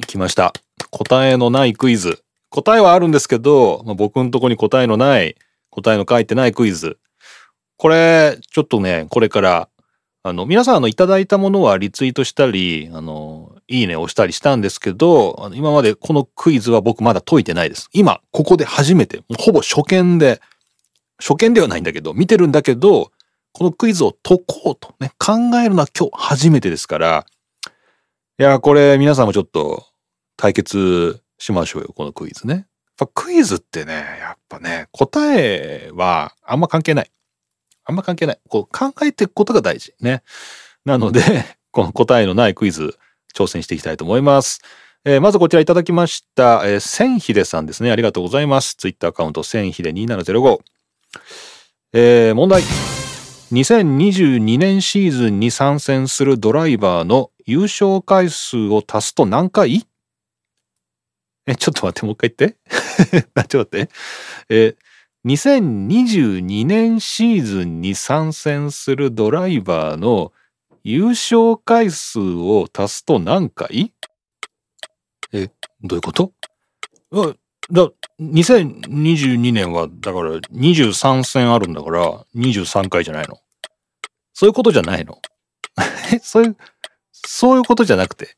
来ました。答えのないクイズ。答えはあるんですけど、まあ、僕のとこに答えのない、答えの書いてないクイズ。これ、ちょっとね、これから、あの、皆さん、あの、いただいたものはリツイートしたり、あの、いいねを押したりしたんですけど、あの今までこのクイズは僕まだ解いてないです。今、ここで初めて、ほぼ初見で、初見ではないんだけど、見てるんだけど、このクイズを解こうとね、考えるのは今日初めてですから、いや、これ皆さんもちょっと対決しましょうよ、このクイズね。クイズってね、やっぱね、答えはあんま関係ない。あんま関係ない。こう考えていくことが大事ね。なので、[laughs] この答えのないクイズ、挑戦していきたいと思います。えー、まずこちらいただきました、えー、千秀さんですね。ありがとうございます。ツイッターアカウント千秀2705。えー、問題。2022年シーズンに参戦するドライバーの優勝回数を足すと何回？え、ちょっと待って、もう一回言って。[laughs] ちょっと待って。えー、2022年シーズンに参戦するドライバーの優勝回数を足すと何回？え、どういうこと？だ、2022年は、だから23戦あるんだから23回じゃないの。そういうことじゃないの？え、そういう、そういうことじゃなくて、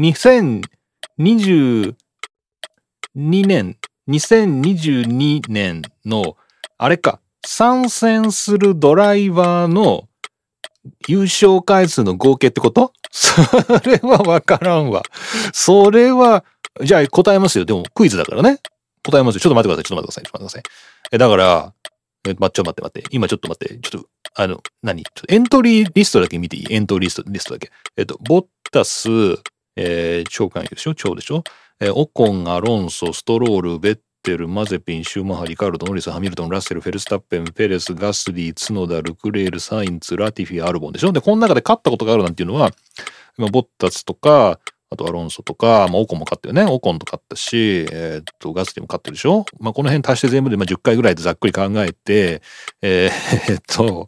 2022年、2022年の、あれか、参戦するドライバーの優勝回数の合計ってこと？[laughs] それはわからんわ。それは、じゃあ答えますよ。でもクイズだからね。答えますよ。ちょっと待ってください。ちょっと待ってください。ちょっと待ってください。え、だから、え、ま、ちょ待って待って。今ちょっと待って。ちょっと、あの、何？ちょっとエントリーリストだけ見ていい？エントリーリスト、リストだけ。えっと、ボッタス、えー、超関与でしょ超でしょ？えー、オコン、アロンソ、ストロール、ベッテル、マゼピン、シューマハ、リカールド、ノリス、ハミルトン、ラッセル、フェルスタッペン、ペレス、ガスリー、ツノダ、ルクレール、サインツ、ラティフィ、アルボンでしょ？で、この中で勝ったことがあるなんていうのは、ボッタスとか、あとアロンソとか、まあ、オコンも勝ってるね。オコンと勝ったし、えー、っと、ガスティも勝ってるでしょ？まあ、この辺足して全部で、まあ、10回ぐらいでざっくり考えて、えー、っと、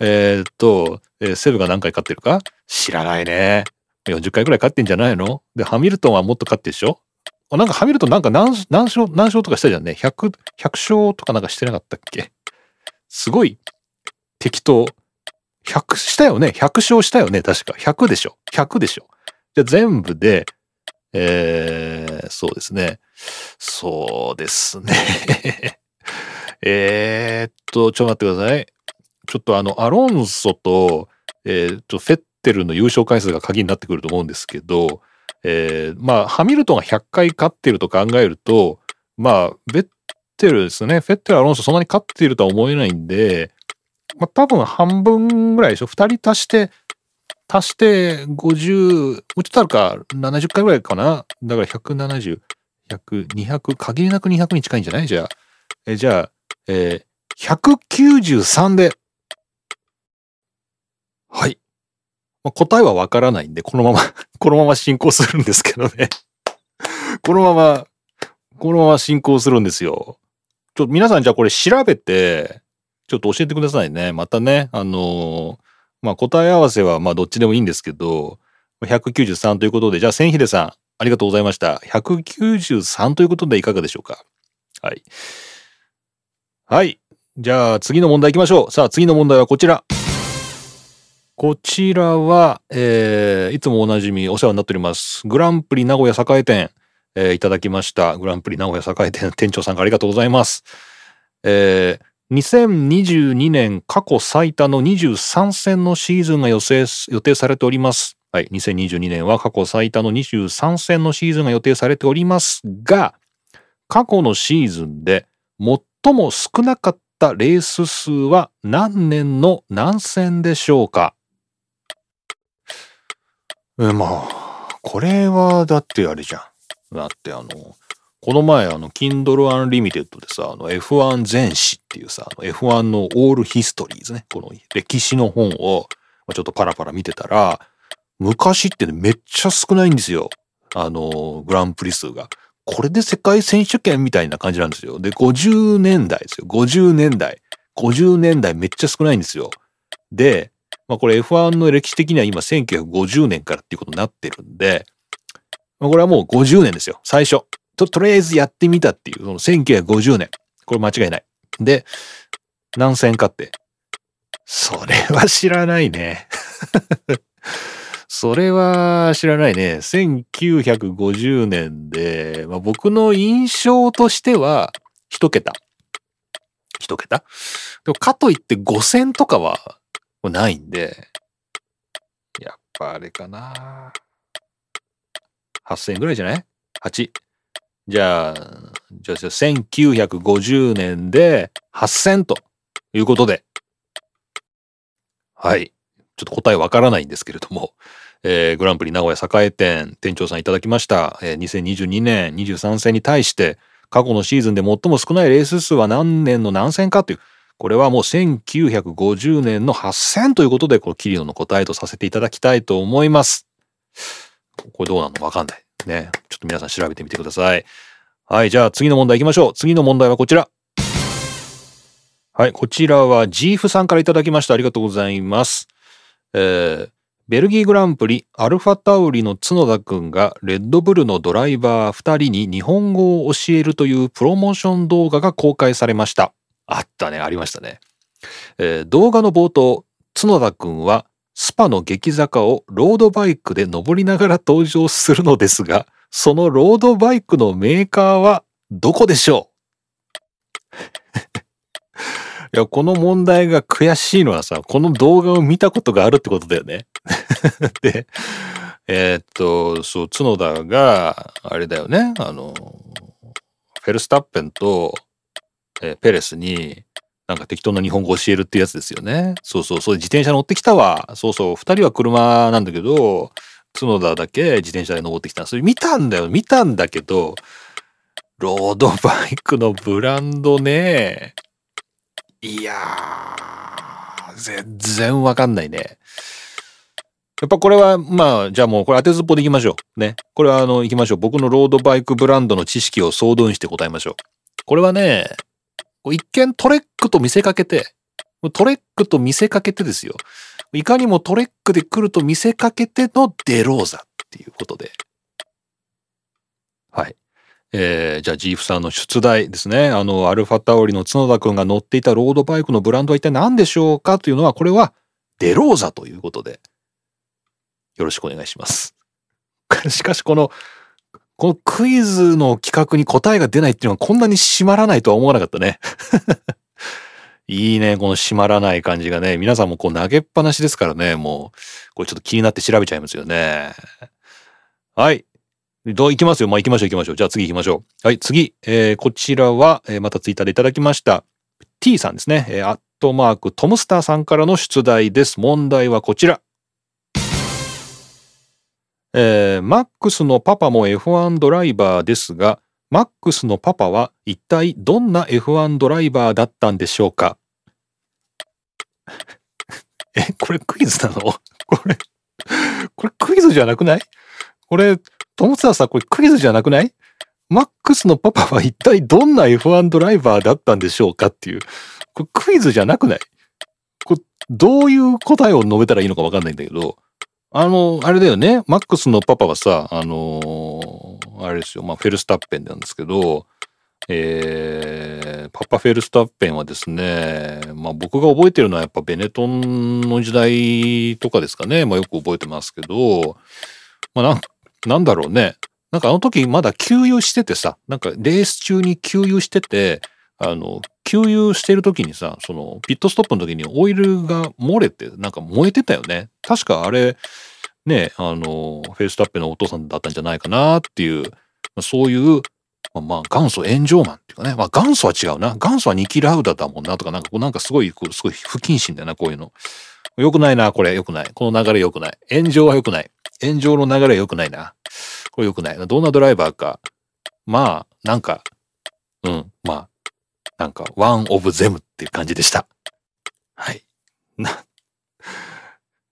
えー、っと、えー、セブが何回勝ってるか？知らないね。40回ぐらい勝ってんじゃないの？で、ハミルトンはもっと勝ってるでしょ？なんかハミルトンなんか何何勝、何勝とかしたじゃんね。100、100勝とかなんかしてなかったっけ？すごい適当。100したよね ?100 勝したよね確か。100でしょ ?100 でしょじゃ全部で、えー、そうですね。そうですね。[laughs] えーっと、ちょっと待ってください。ちょっとあの、アロンソと、えー、っと、フェッテルの優勝回数が鍵になってくると思うんですけど、えー、まあ、ハミルトンが100回勝ってると考えると、まあ、ベッテルですね。フェッテル、アロンソそんなに勝っているとは思えないんで、まあ、多分半分ぐらいでしょ。2人足して足して50、もうちょっとあるか、70回ぐらいかな。だから170、100、200、限りなく200に近いんじゃない？じゃあ。えじゃあ、えー、193で。はい。まあ、答えはわからないんで、このまま [laughs] このまま進行するんですけどねこのまま、このまま進行するんですよ。ちょっと皆さんじゃあこれ調べて、ちょっと教えてくださいね。またね、あのーまあ答え合わせはまあどっちでもいいんですけど、193ということで、じゃあ千秀さん、ありがとうございました。193ということでいかがでしょうか？はい。はい。じゃあ次の問題行きましょう。さあ次の問題はこちら。こちらは、えー、いつもおなじみお世話になっております。グランプリ名古屋栄店、えー、いただきました。グランプリ名古屋栄店店長さんありがとうございます。えー、2022年過去最多の23戦のシーズンが予定予定されております。はい、2022年は過去最多の23戦のシーズンが予定されておりますが、過去のシーズンで最も少なかったレース数は何年の何戦でしょうか？え、まあ、これはだってあれじゃん。だってあの、この前、あの、Kindle Unlimited でさ、あの F1 全史っていうさ、F1 のオールヒストリーズね、この歴史の本を、ちょっとパラパラ見てたら、昔ってね、めっちゃ少ないんですよ。あの、グランプリ数が。これで世界選手権みたいな感じなんですよ。で、50年代ですよ。50年代。50年代めっちゃ少ないんですよ。で、まあこれ F1 の歴史的には今1950年からっていうことになってるんで、まあ、これはもう50年ですよ。最初。と、とりあえずやってみたっていう、その1950年。これ間違いない。で、何戦かって。それは知らないね。[laughs] それは知らないね。1950年で、まあ、僕の印象としては、一桁。一桁？でもかといって5000とかはもないんで、やっぱあれかな。8000円ぐらいじゃない ?8。じゃあ、じゃあ1950年で8000ということで。はい。ちょっと答えわからないんですけれども、えー、グランプリ名古屋栄店店長さんいただきました。えー、2022年23戦に対して、過去のシーズンで最も少ないレース数は何年の何戦かという、これはもう1950年の8000ということで、このキリノの答えとさせていただきたいと思います。これどうなのわかんない。ね。ちょっと皆さん調べてみてください。はい、じゃあ次の問題行きましょう。次の問題はこちら。はい、こちらはジーフさんからいただきました。ありがとうございます。えー、ベルギーグランプリアルファタウリの角田くんがレッドブルのドライバー2人に日本語を教えるというプロモーション動画が公開されました。あったね、ありましたね。えー、動画の冒頭、角田くんはスパの激坂をロードバイクで登りながら登場するのですが、そのロードバイクのメーカーはどこでしょう？[laughs] いや、この問題が悔しいのはさ、この動画を見たことがあるってことだよね。[laughs] で、えー、っと、そう、角田が、あれだよね、あの、フェルスタッペンと、え、ペレスに、なんか適当な日本語教えるってやつですよね。そうそう、そう自転車乗ってきたわ。そうそう、二人は車なんだけど、角田だけ自転車で登ってきた。それ見たんだよ。見たんだけど、ロードバイクのブランドね。いやー、全然わかんないね。やっぱこれは、まあ、じゃあもうこれ当てずっぽでいきましょう。ね。これはあの、行きましょう。僕のロードバイクブランドの知識を総動員して答えましょう。これはね、こう一見トレックと見せかけて、トレックと見せかけてですよ。いかにもトレックで来ると見せかけてのデローザっていうことで。はい。えー、じゃあジーフさんの出題ですね。あの、アルファタオリの角田くんが乗っていたロードバイクのブランドは一体何でしょうかというのは、これはデローザということで、よろしくお願いします。[laughs] しかしこの、このクイズの企画に答えが出ないっていうのはこんなに閉まらないとは思わなかったね。[laughs] いいね、この閉まらない感じがね。皆さんもこう投げっぱなしですからね、もう、これちょっと気になって調べちゃいますよね。はい。どう行きますよ。まあ、行きましょう行きましょう。じゃあ次行きましょう。はい、次。えー、こちらは、えー、またツイッターでいただきました。T さんですね。えー、アットマーク、トムスターさんからの出題です。問題はこちら。えー、マックスのパパも F1 ドライバーですが、マックスのパパは一体どんな F1 ドライバーだったんでしょうか？[laughs] え、これクイズなの？[laughs] これ、これクイズじゃなくない？これ、トムツアさん、これクイズじゃなくない？マックスのパパは一体どんな F1 ドライバーだったんでしょうかっていう。これクイズじゃなくない？これどういう答えを述べたらいいのかわかんないんだけど、あの、あれだよね。マックスのパパはさ、あのー、あれですよ。まあ、フェルスタッペンなんですけど、えー、パパフェルスタッペンはですね、まあ僕が覚えてるのはやっぱベネトンの時代とかですかね。まあよく覚えてますけど、まあなんなんだろうね。なんかあの時まだ給油しててさ、なんかレース中に給油してて、あの、給油してる時にさ、そのピットストップの時にオイルが漏れて、なんか燃えてたよね。確かあれ、ね、あの、フェルスタッペンのお父さんだったんじゃないかなっていう、まそういう、まあ、ま、元祖炎上マンっていうかね。まあ、元祖は違うな。元祖はニキラウダだもんなとか、なんか、なんかすごい、すごい不謹慎だよな、こういうの。よくないな、これ。よくない。この流れよくない。炎上はよくない。炎上の流れは良くないな。これ良くない。どんなドライバーか。まあ、なんか、うん、まあ、なんか、ワンオブゼムっていう感じでした。はい。な、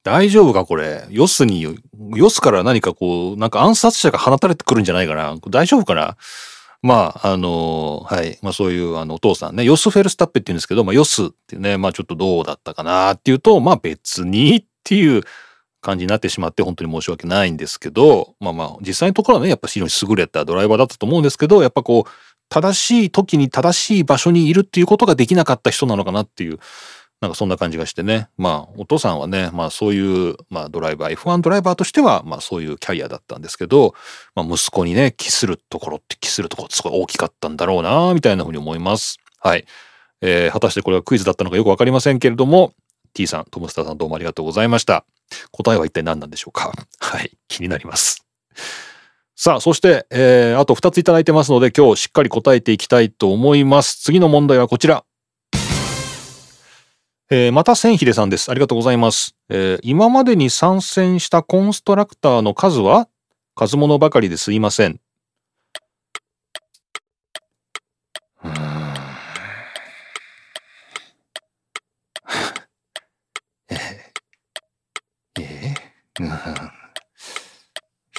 大丈夫かこれ。ヨスに、ヨスから何かこう、なんか暗殺者が放たれてくるんじゃないかな。大丈夫かな？まあ、あの、はい。まあそういうあのお父さんね、ヨス・フェルスタッペって言うんですけど、まあヨスってね、まあちょっとどうだったかなっていうと、まあ別にっていう感じになってしまって本当に申し訳ないんですけど、まあまあ実際のところはね、やっぱ非常に優れたドライバーだったと思うんですけど、やっぱこう、正しい時に正しい場所にいるっていうことができなかった人なのかなっていう、なんかそんな感じがしてね。まあお父さんはね、まあそういう、まあドライバー、F1 ドライバーとしては、まあそういうキャリアだったんですけど、まあ息子にね、帰するところって帰するところすごい大きかったんだろうな、みたいなふうに思います。はい。えー、果たしてこれはクイズだったのかよくわかりませんけれども、T さん、トムスターさんどうもありがとうございました。答えは一体何なんでしょうかはい。気になります。さあ、そして、えー、あと2ついただいてますので、今日しっかり答えていきたいと思います。次の問題はこちら。えー、また千秀さんです。ありがとうございます。えー、今までに参戦したコンストラクターの数は？数物ばかりですいません。うん。えー、えー、うん。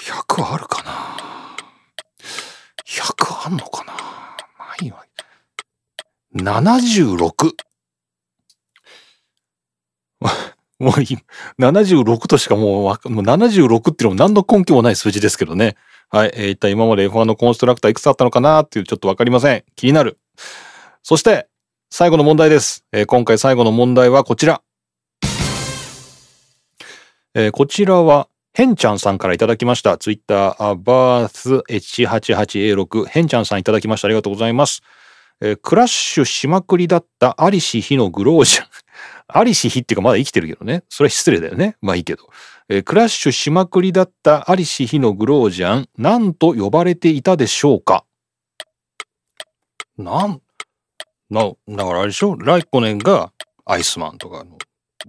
100あるかな100あんのかなまあいいわ。76。[laughs] もう76としかもう、もう76っていうのも何の根拠もない数字ですけどね。はい。えー、一体今まで F1 のコンストラクターいくつあったのかなっていうちょっとわかりません。気になる。そして、最後の問題です。えー、今回最後の問題はこちら。えー、こちらは、ヘンちゃんさんからいただきました。ツイッター、バース H88A6、ヘンちゃんさんいただきました。ありがとうございます。えー、クラッシュしまくりだったアリシヒのグロージャン。[laughs] アリシヒっていうかまだ生きてるけどね。それは失礼だよね。まあいいけど。えー、クラッシュしまくりだったアリシヒのグロージャン、何と呼ばれていたでしょうかなん、な、だからあれでしょ？ライコネンがアイスマンとか、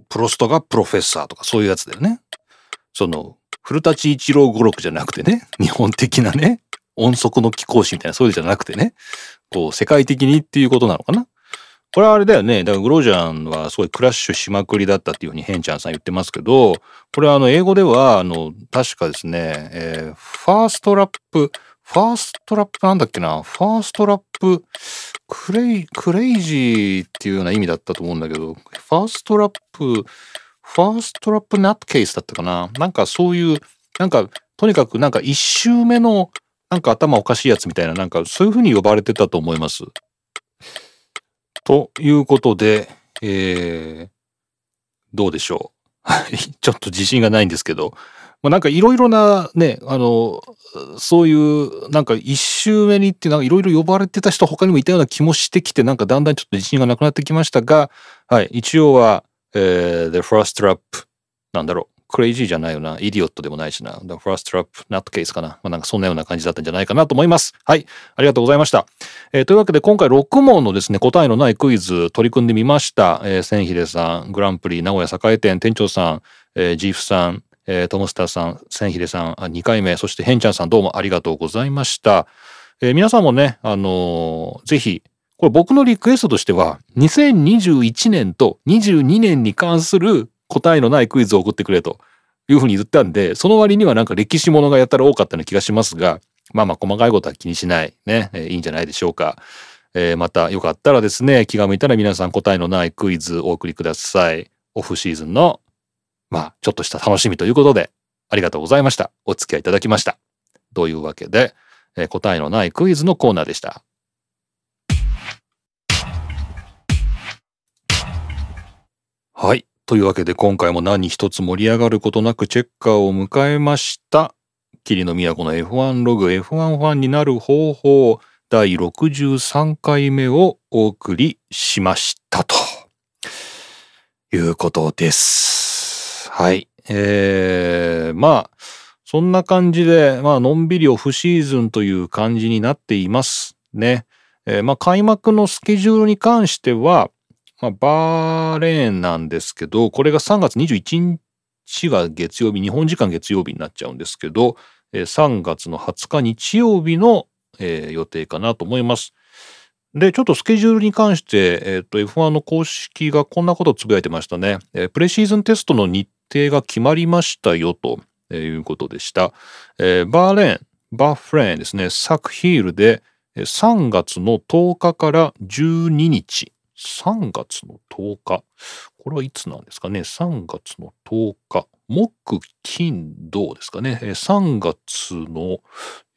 プロストがプロフェッサーとかそういうやつだよね。その、古舘一郎語録じゃなくてね、日本的なね、音速の貴公子みたいなそういうじゃなくてね、こう、世界的にっていうことなのかな。これはあれだよね。だからグロージャンはすごいクラッシュしまくりだったっていうふうにヘンちゃんさん言ってますけど、これはあの英語では、あの、確かですね、えー、ファーストラップ、ファーストラップなんだっけな。ファーストラップ、クレイ、クレイジーっていうような意味だったと思うんだけど、 first lap、first lap nutcase だったかな。なんかそういう、なんか、とにかくなんか一周目の、なんか頭おかしいやつみたいな、なんかそういう風に呼ばれてたと思います。ということで、えー、どうでしょう。はい。[laughs] ちょっと自信がないんですけど、まあ、なんかいろいろなね、あの、そういう、なんか一周目にってなんかいろいろ呼ばれてた人他にもいたような気もしてきて、なんかだんだんちょっと自信がなくなってきましたが、はい。一応は、えー、The First Trap なんだろう。クレイジーじゃないよな。イディオットでもないしな。The First Trap Not Case かな。まあ、なんかそんなような感じだったんじゃないかなと思います。はい。ありがとうございました。えー、というわけで今回6問のですね、答えのないクイズ取り組んでみました。えー、千秀さん、グランプリ、名古屋栄店店長さん、えー、ジーフさん、えー、トムスターさん、千秀さん、2回目、そしてヘンちゃんさんどうもありがとうございました。えー、皆さんもね、あのー、ぜひ、これ僕のリクエストとしては、2021年と22年に関する答えのないクイズを送ってくれというふうに言ったんで、その割にはなんか歴史ものがやったら多かったような気がしますが、まあまあ細かいことは気にしないね、えー、いいんじゃないでしょうか。えー、またよかったらですね、気が向いたら皆さん答えのないクイズお送りください。オフシーズンの、まあちょっとした楽しみということで、ありがとうございました。お付き合いいただきました。というわけで、えー、答えのないクイズのコーナーでした。はい。というわけで今回も何一つ盛り上がることなくチェッカーを迎えました。霧の都の F1 ログ F1 ファンになる方法第63回目をお送りしましたということです。はい。えー、まあ、そんな感じで、まあ、のんびりオフシーズンという感じになっていますね。えー、まあ、開幕のスケジュールに関しては、まあ、バーレーンなんですけど、これが3月21日が月曜日、日本時間月曜日になっちゃうんですけど、3月の20日日曜日の、えー、予定かなと思います。で、ちょっとスケジュールに関して、えっ、ー、と、F1 の公式がこんなことをつぶやいてましたね。えー、プレシーズンテストの日程が決まりましたよ、ということでした。えー、バーレーン、バーフレーンですね、サクヒールで、3月の10日から12日。3月の10日。これはいつなんですかね？3月の10日。木、金、土ですかね？3月の、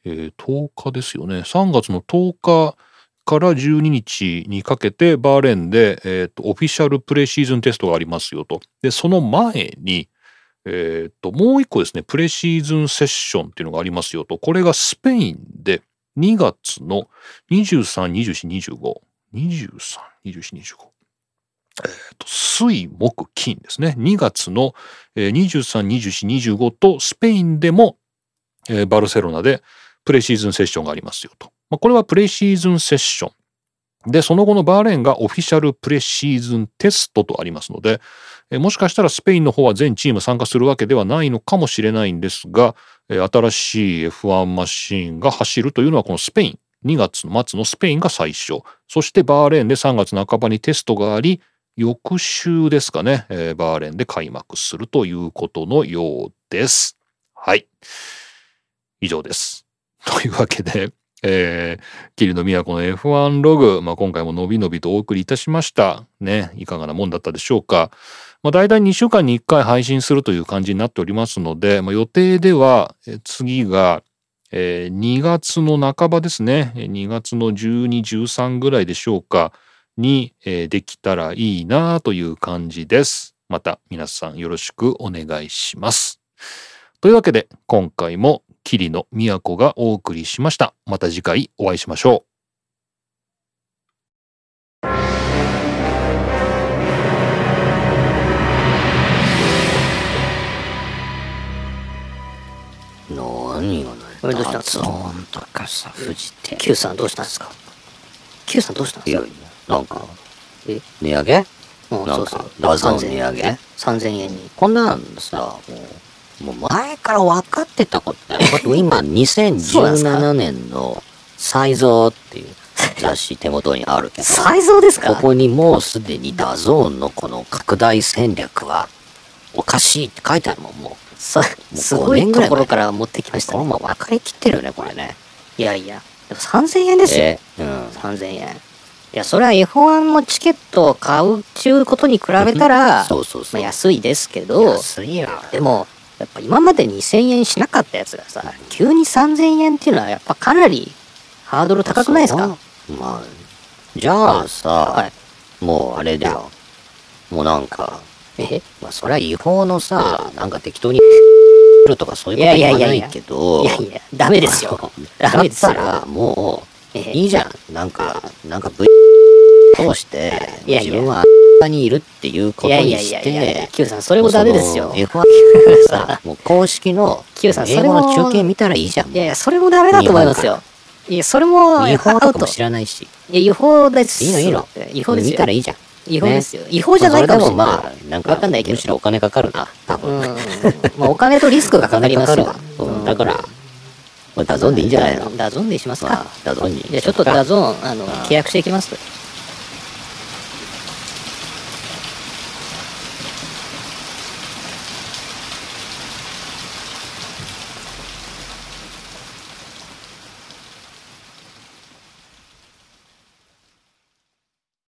えー、10日ですよね。3月の10日から12日にかけてバーレーンで、えー、オフィシャルプレシーズンテストがありますよと。で、その前に、えーと、もう一個ですね、プレシーズンセッションっていうのがありますよと。これがスペインで2月の23、24、25。23、24、25。えっ、ー、と、水、木、金ですね。2月の、えー、23、24、25とスペインでも、えー、バルセロナでプレシーズンセッションがありますよと。まあ、これはプレシーズンセッション。で、その後のバーレーンがオフィシャルプレシーズンテストとありますので、えもしかしたらスペインの方は全チーム参加するわけではないのかもしれないんですが、え新しい F1 マシーンが走るというのはこのスペイン。2月の末のスペインが最初。そしてバーレーンで3月半ばにテストがあり、翌週ですかね、えー、バーレーンで開幕するということのようです。はい。以上です。[laughs] というわけで、えー、桐野都の F1 ログ、まあ、今回ものびのびとお送りいたしました。ね、いかがなもんだったでしょうか。まあ、大体2週間に1回配信するという感じになっておりますので、まあ、予定では、次が、えー、2月の半ばですね。2月の12、13ぐらいでしょうか。に、えー、できたらいいなという感じです。また皆さんよろしくお願いします。というわけで今回もキリの都がお送りしました。また次回お会いしましょう。どうしたんですかとかさ、富士店。Q さんどうしたんですか ?Q さんどうしたんですか？なんか、え？値上げ？うん、なんか、 DAZN 値上げ ?3000 円に。こんなんさ、もう、もう前から分かってたことだよ。[laughs] 今、2017年のサイゾーっていう雑誌手元にあるけど。サイゾーですか？ここにもうすでに DAZN のこの拡大戦略はおかしいって書いてあるもん、もう。さ、すごいところから持ってきましたね。もう分かりきってるよね、これね。いやいや、でも3000円ですよ。えー、うん。3000円。いや、それは F1 のチケットを買うっちゅうことに比べたら、そうそうそう。まあ、安いですけど、安いよ。でも、やっぱ今まで2000円しなかったやつがさ、急に3000円っていうのはやっぱかなりハードル高くないですか？まあ、じゃあさ、はい、もうあれだよ。もうなんか、え？まあそれは違法のさ、なんか適当にるとかそういうこと言わないけど、いやいや、ダメですよ。ダメですよ。らもう、いいじゃん。なんか、なんか V 通して、自分はにいるっていうことにして、いやいやいや Q さん、それもダメですよ。F1 さ、[laughs] もう公式の Q さん、英語の中継見たらいいじゃん。いやいや、それもダメだと思いますよ。いや、それも、違法とかも知らないし。いや、違法です。いいのいいの。違法です見たらいいじゃん。違法ですよ。違法じゃないかもしれない。まあ、なんか、わかんないけど、むしろお金かかるな、多分。まあ、お金とリスクがかかりますよ。だから、ダゾンでいいんじゃないの？ダゾンでしますか。ダゾンに。じゃちょっとダゾン、あの、契約していきます。